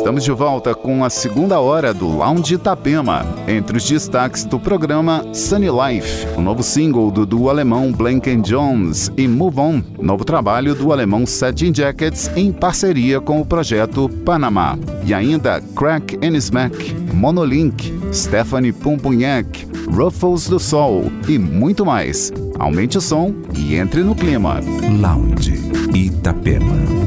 Estamos de volta com a segunda hora do Lounge Itapema. Entre os destaques do programa Sunny Life, o novo single do duo alemão Blanken Jones e Move On, novo trabalho do alemão Satin Jackets em parceria com o projeto Panamá. E ainda Crack and Smack, Monolink, Stephanie Pumpunhac, Ruffles do Sol e muito mais. Aumente o som e entre no clima. Lounge Itapema.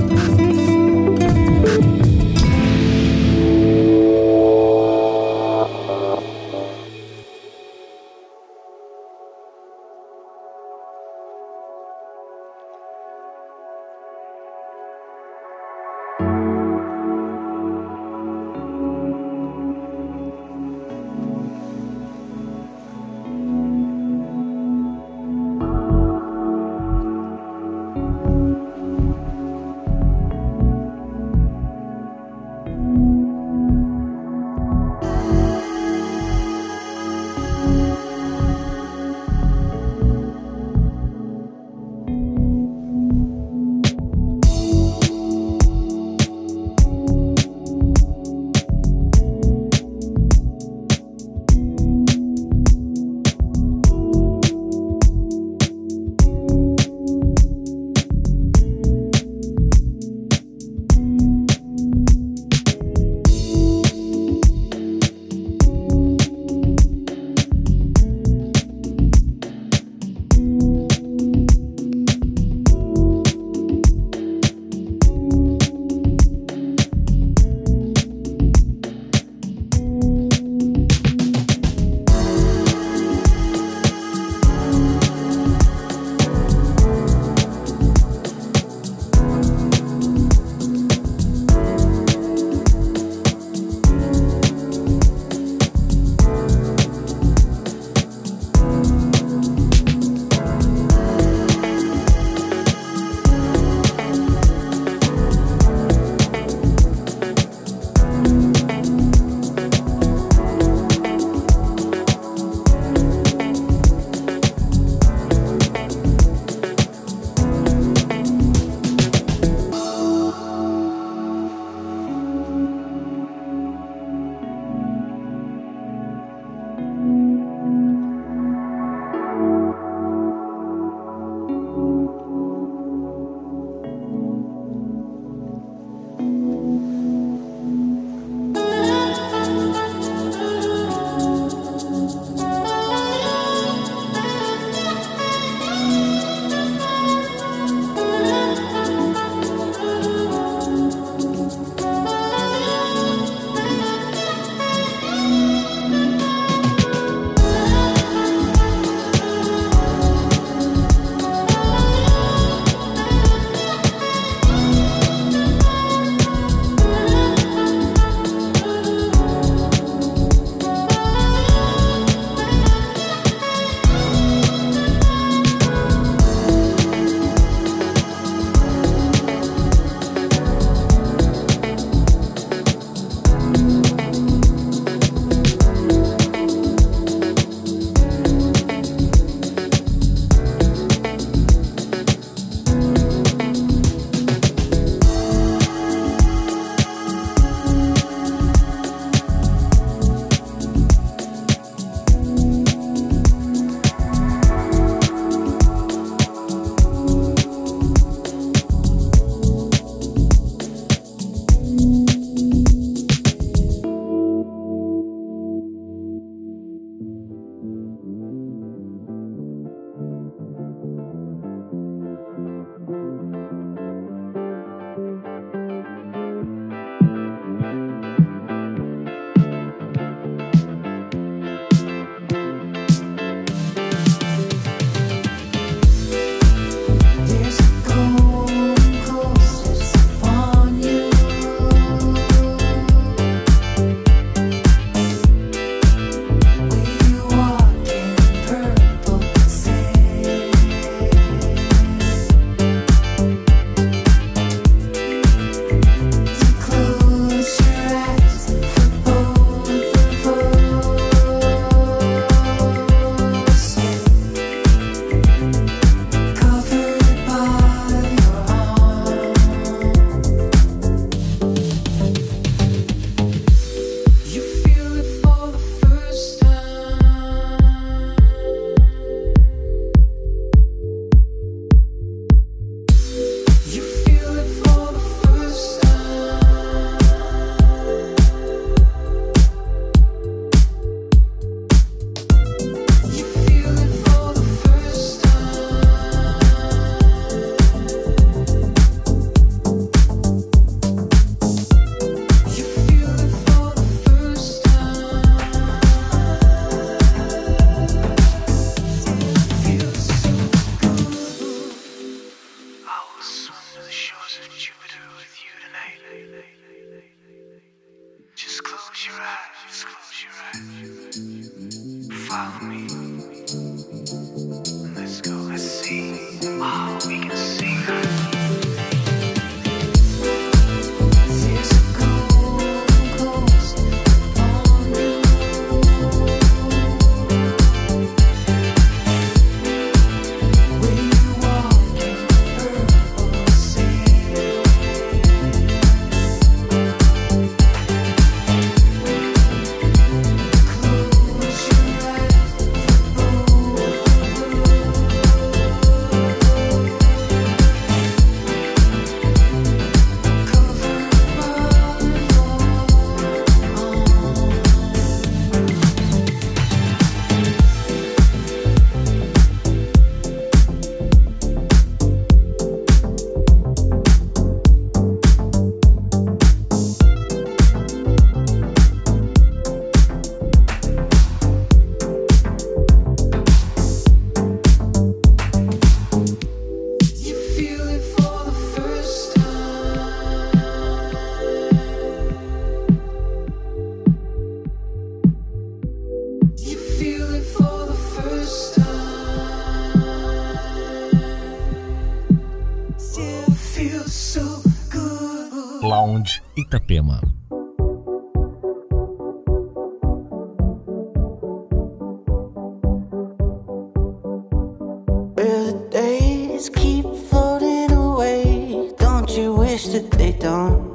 wish that they don't.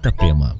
Itapema.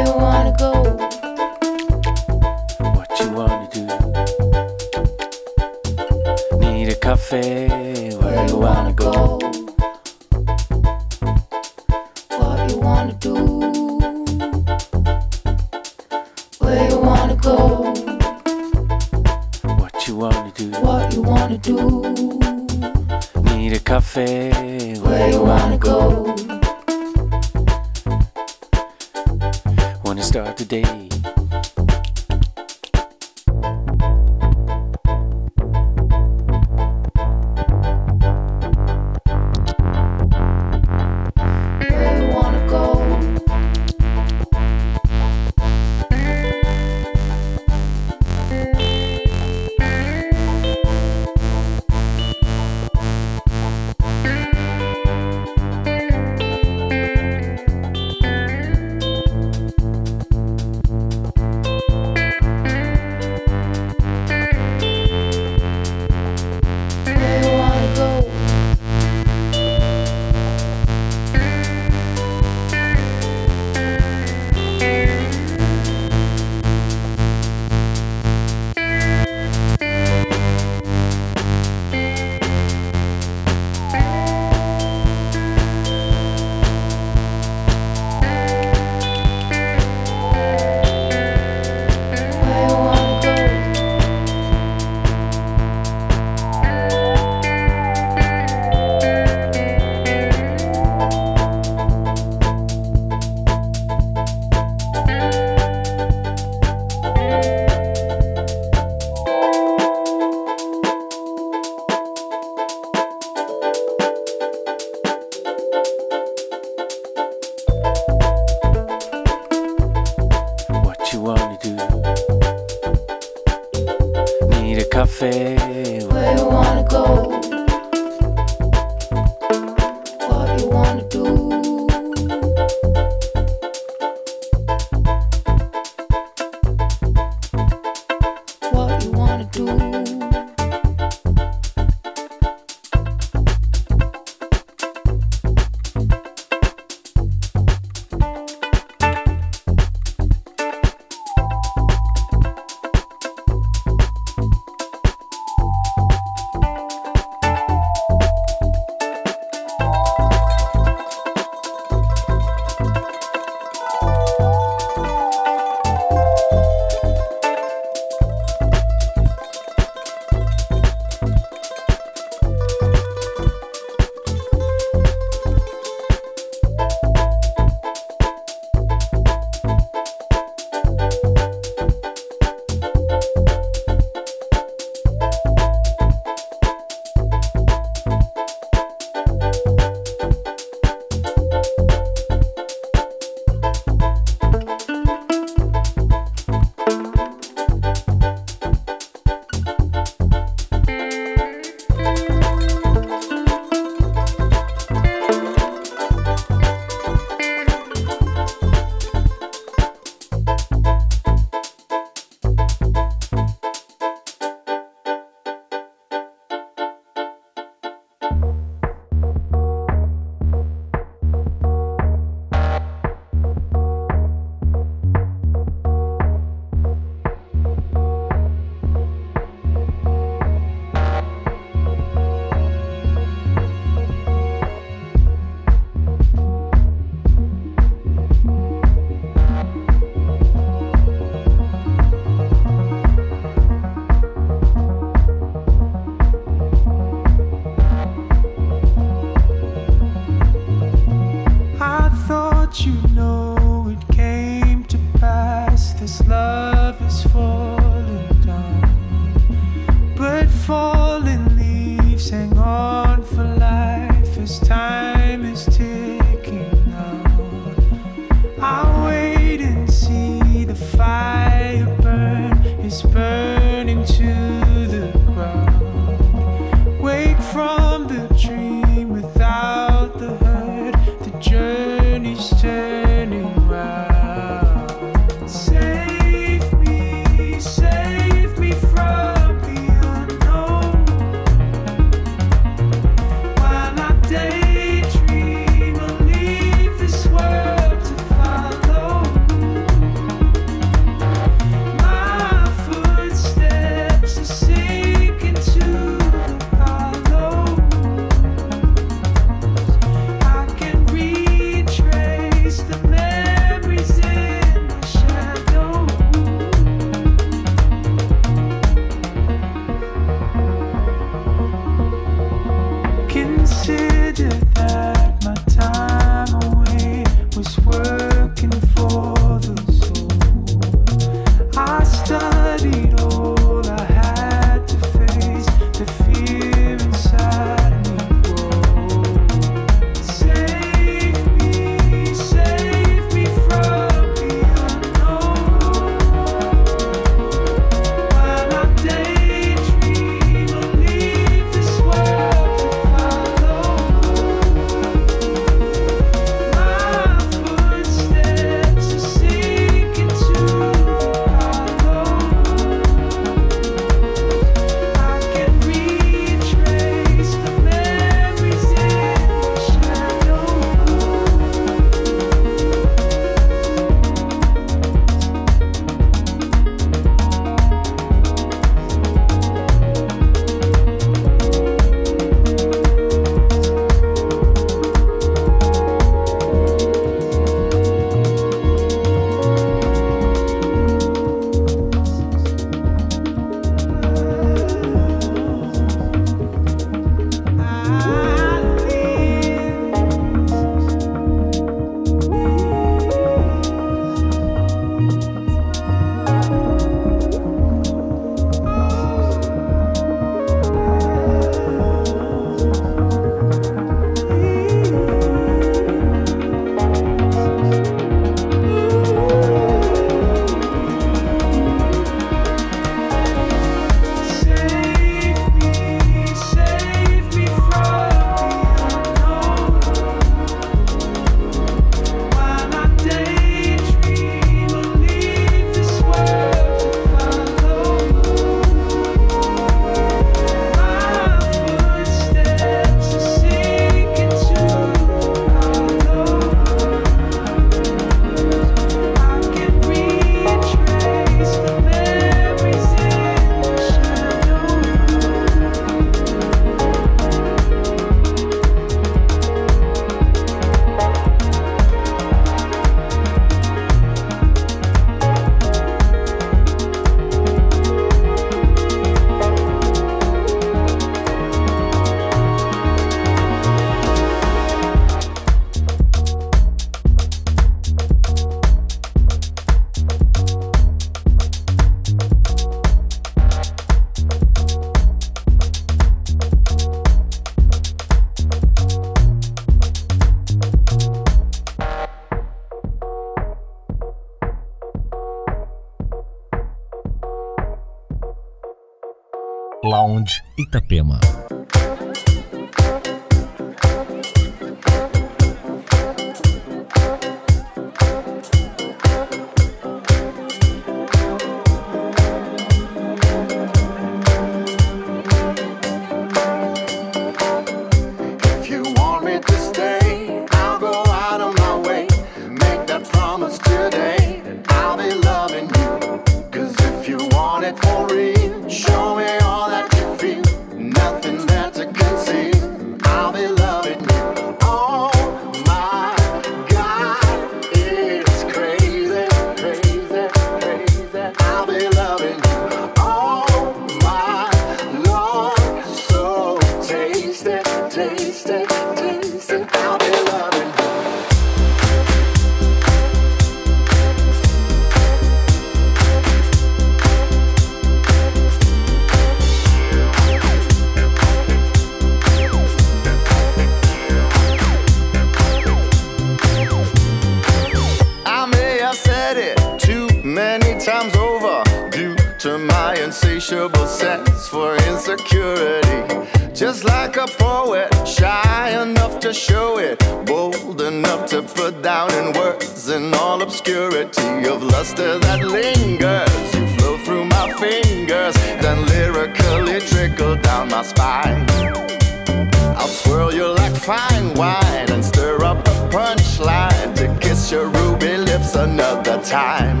time.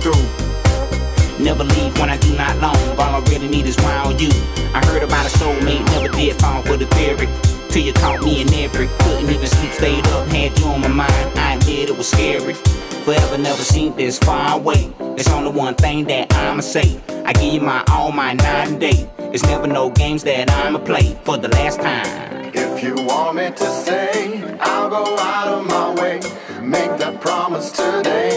through. Never leave when I do not long. All I really need is round you. I heard about a soulmate, never did fall for the theory. Till you caught me in every. Couldn't even sleep, stayed up, had you on my mind. I admit it was scary. Forever never seemed this far away. There's only one thing that I'ma say. I give you my all, my nine day. It's never no games that I'ma play for the last time. If you want me to say, I'll go out of my way. Make that promise today.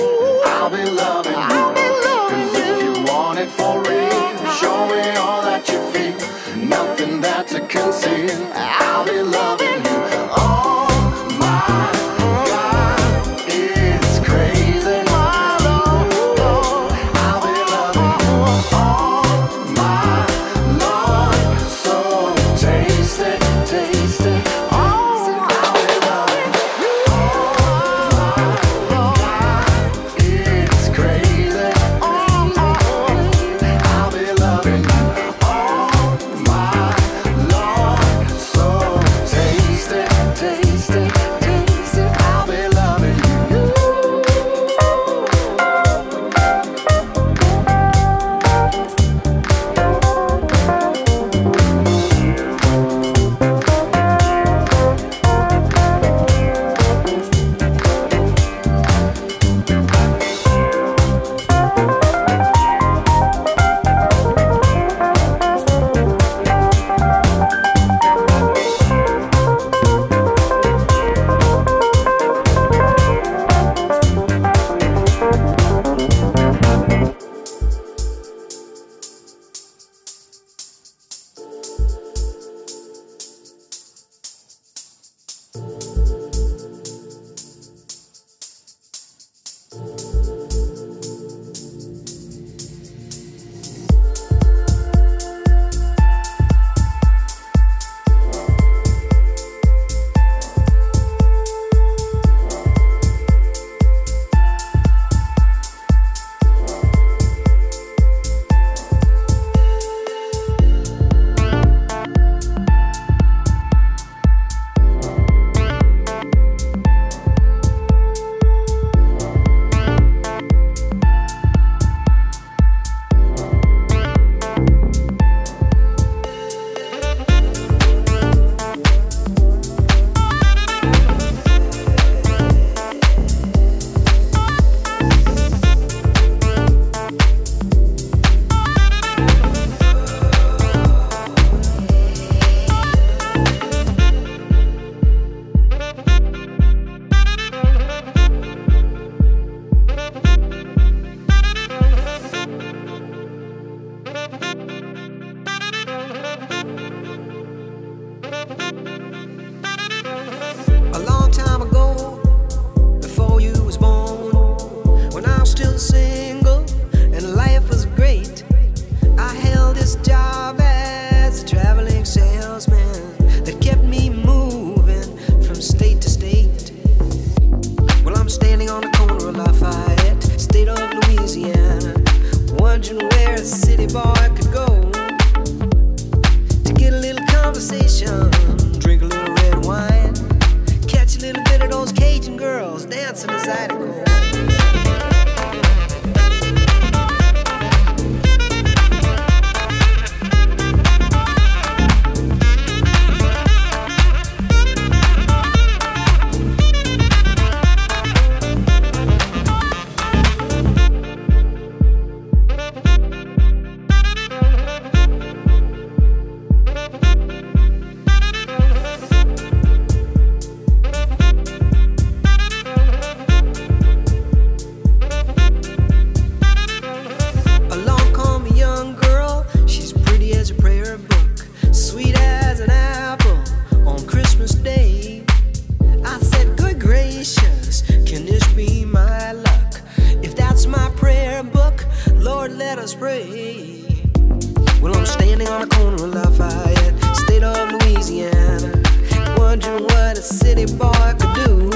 any boy could do.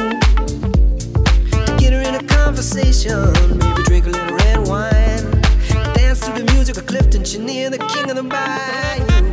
Get her in a conversation, maybe drink a little red wine. Dance to the music of Clifton Chenier, the king of the bayou.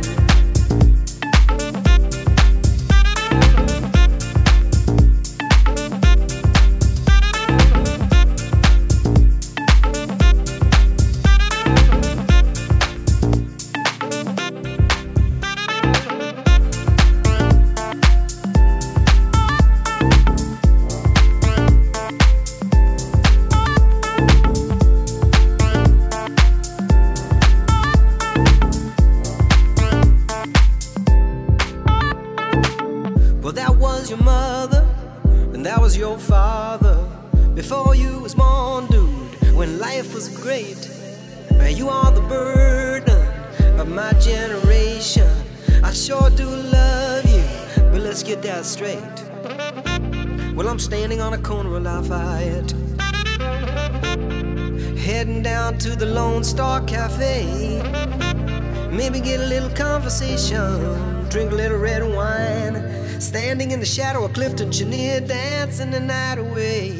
Clifton Chenier dancing the night away.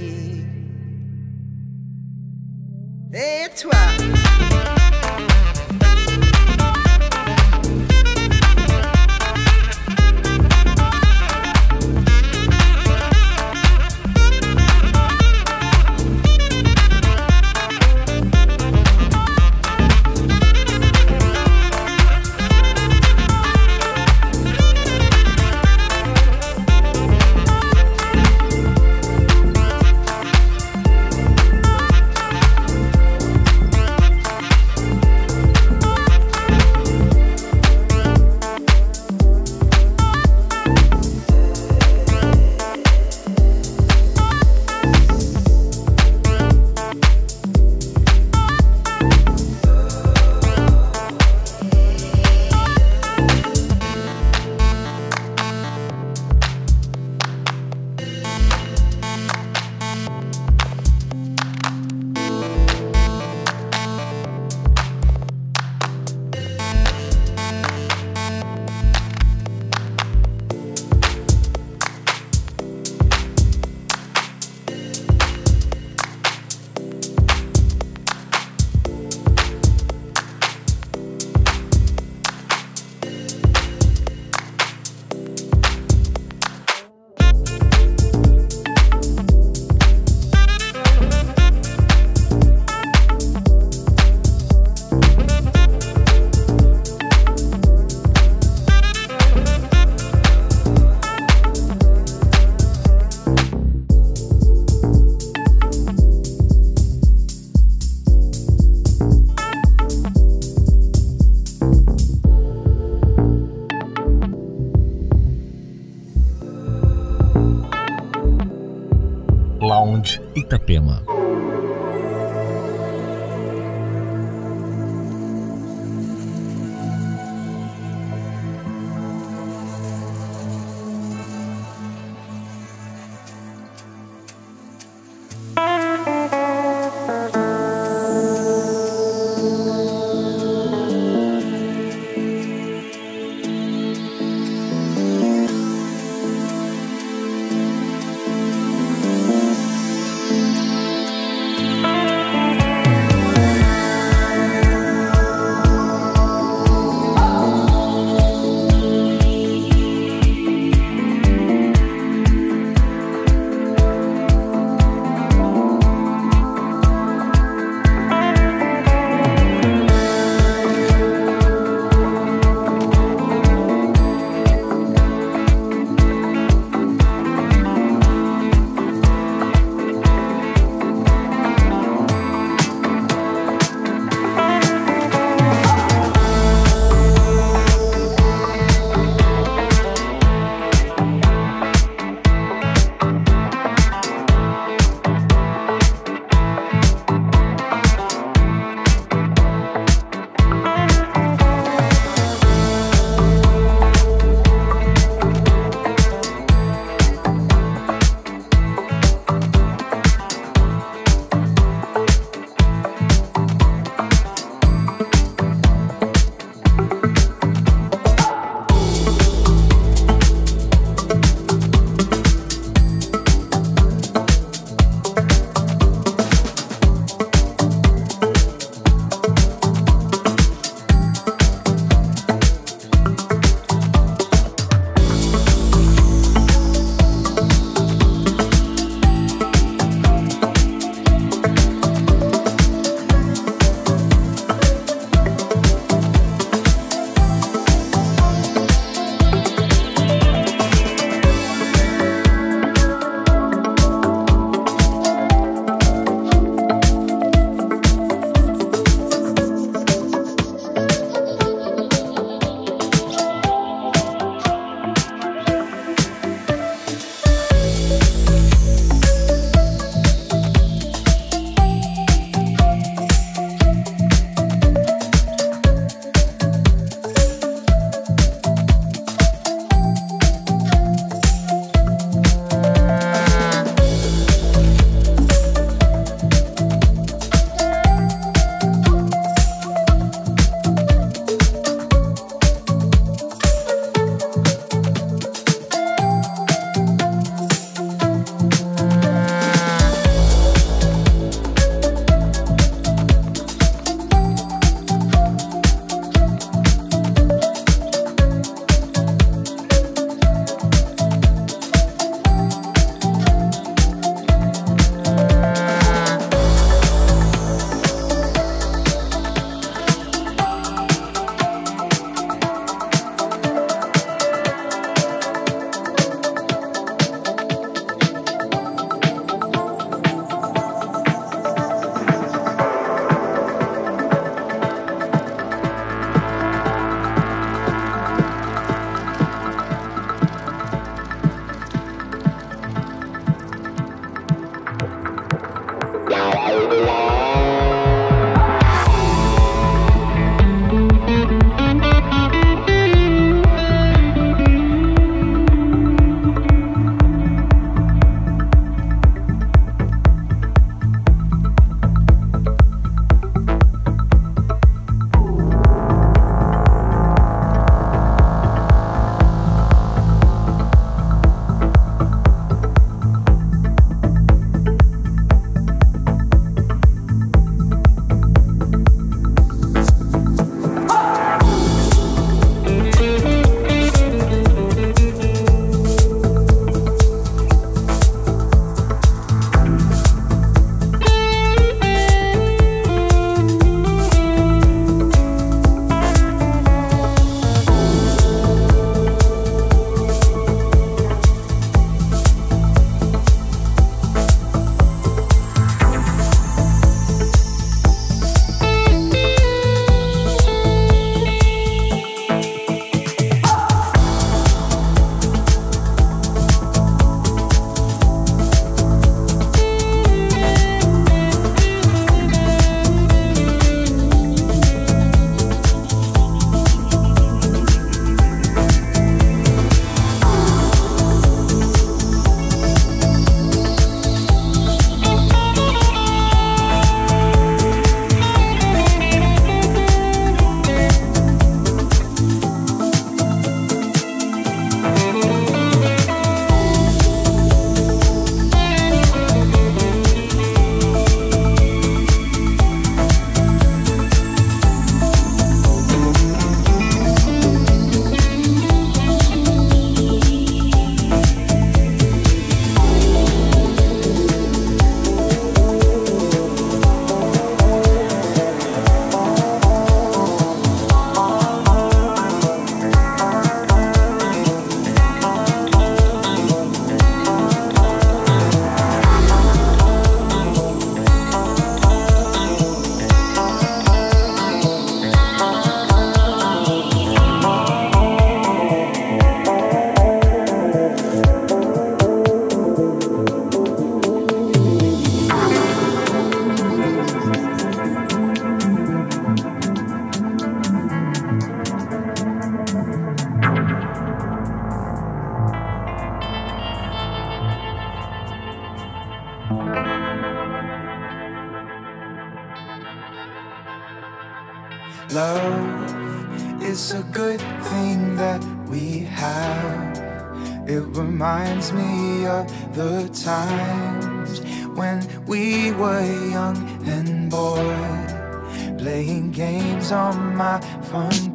Me of the times when we were young and bored, playing games on my front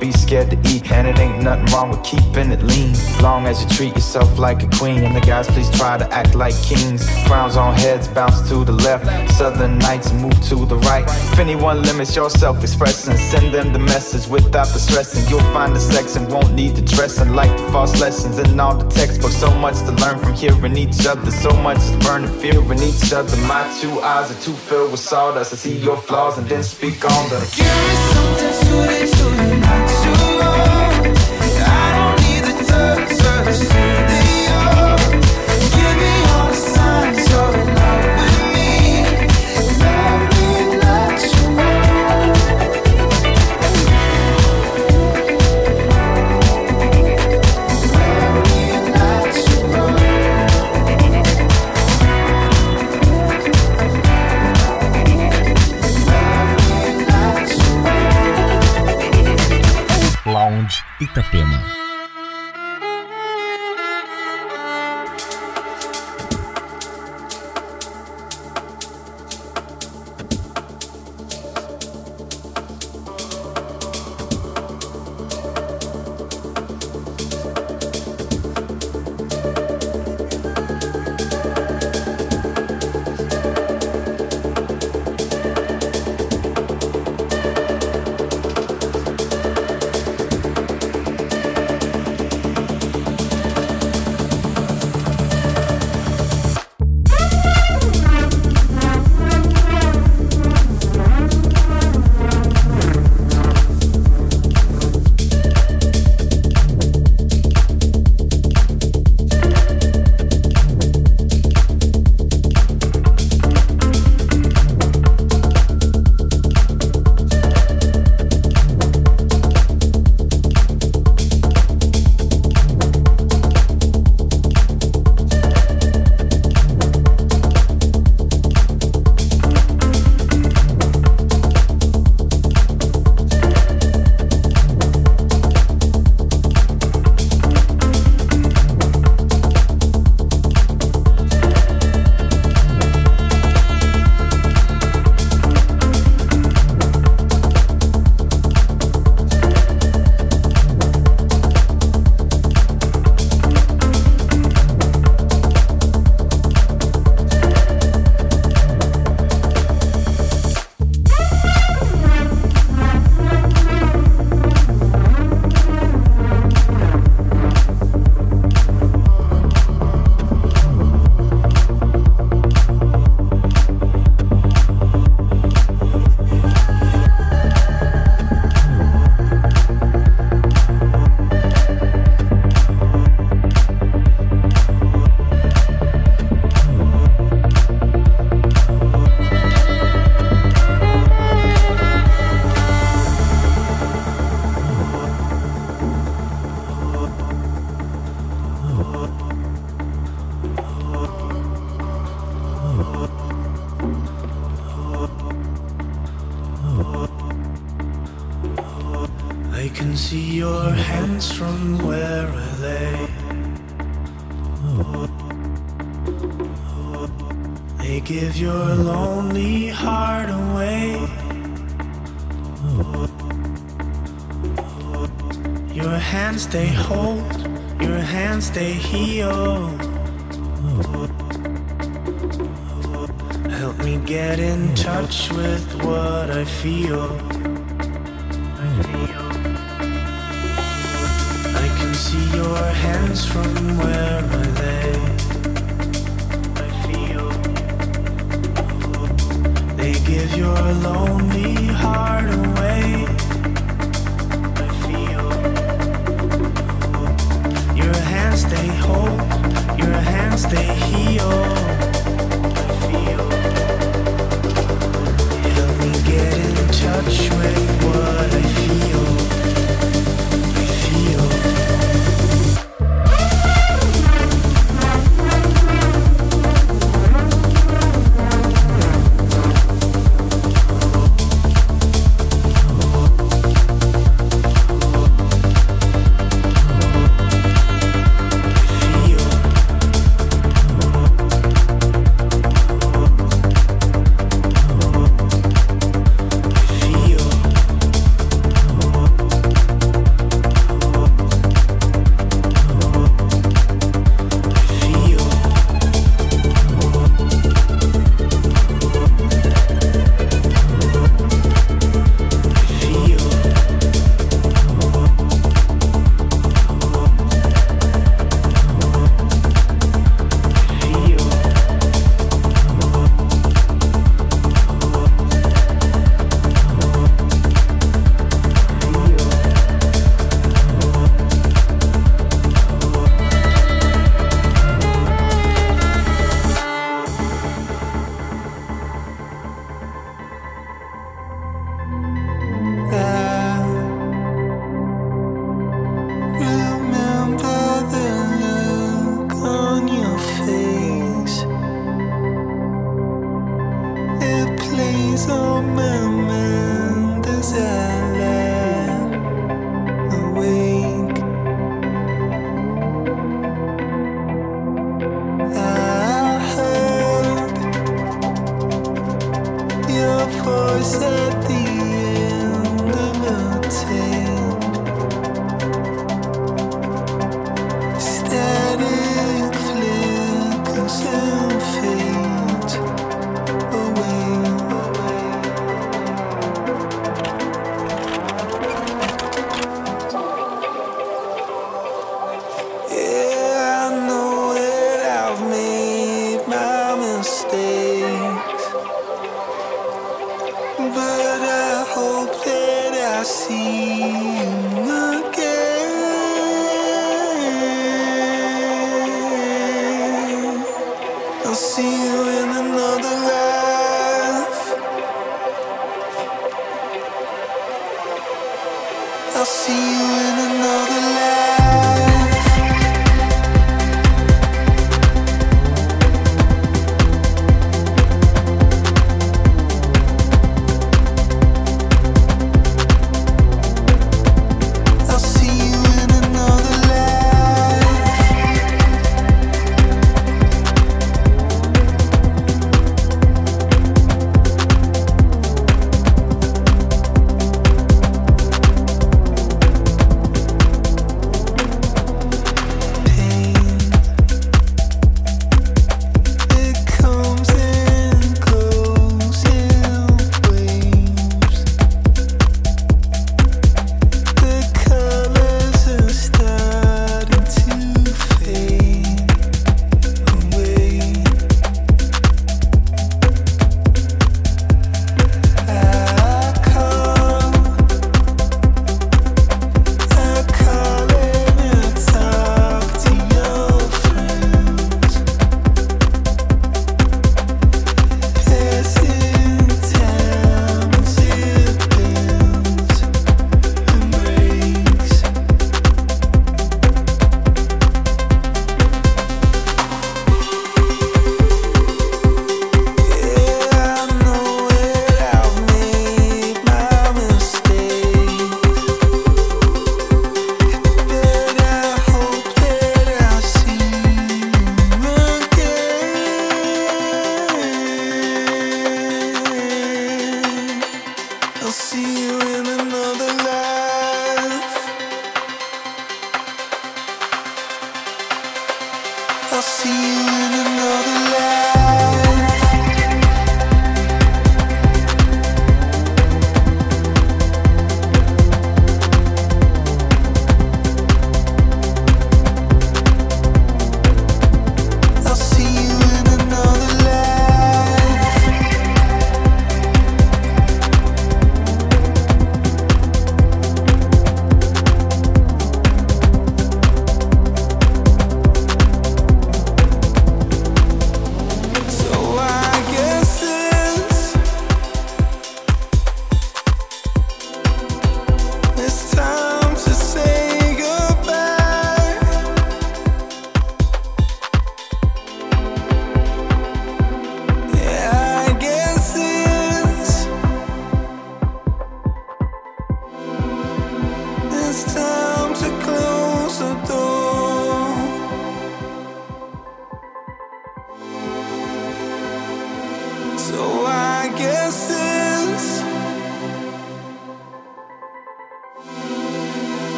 be scared to eat, nothing wrong with keeping it lean. Long as you treat yourself like a queen, and the guys please try to act like kings. Crowns on heads bounce to the left, southern nights move to the right. If anyone limits your self expression, send them the message without the stressing. You'll find the sex and won't need the dressing, like the false lessons in all the textbooks. So much to learn from hearing each other, so much to is burning fear in each other. My two eyes are too filled with sawdust. I see your flaws and then speak on them. Give me something don't need the touch of touch with what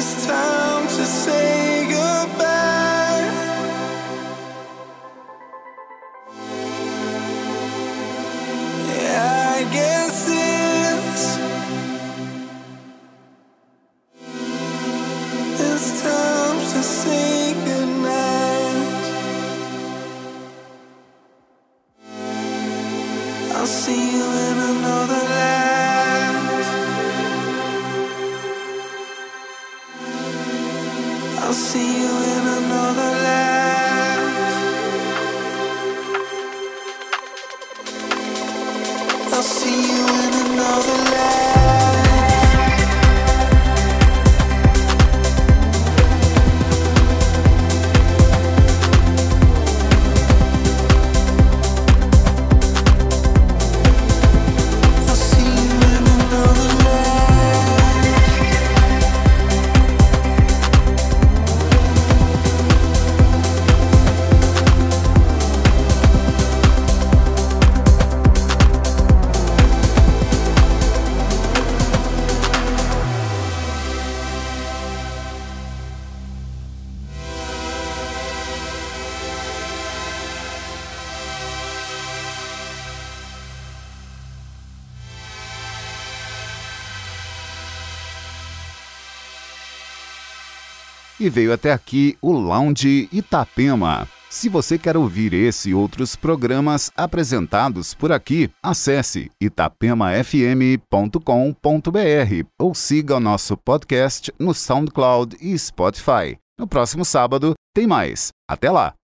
this time. e veio até aqui o Lounge Itapema. Se você quer ouvir esse e outros programas apresentados por aqui, acesse itapemafm.com.br ou siga o nosso podcast no SoundCloud e Spotify. No próximo sábado tem mais. Até lá!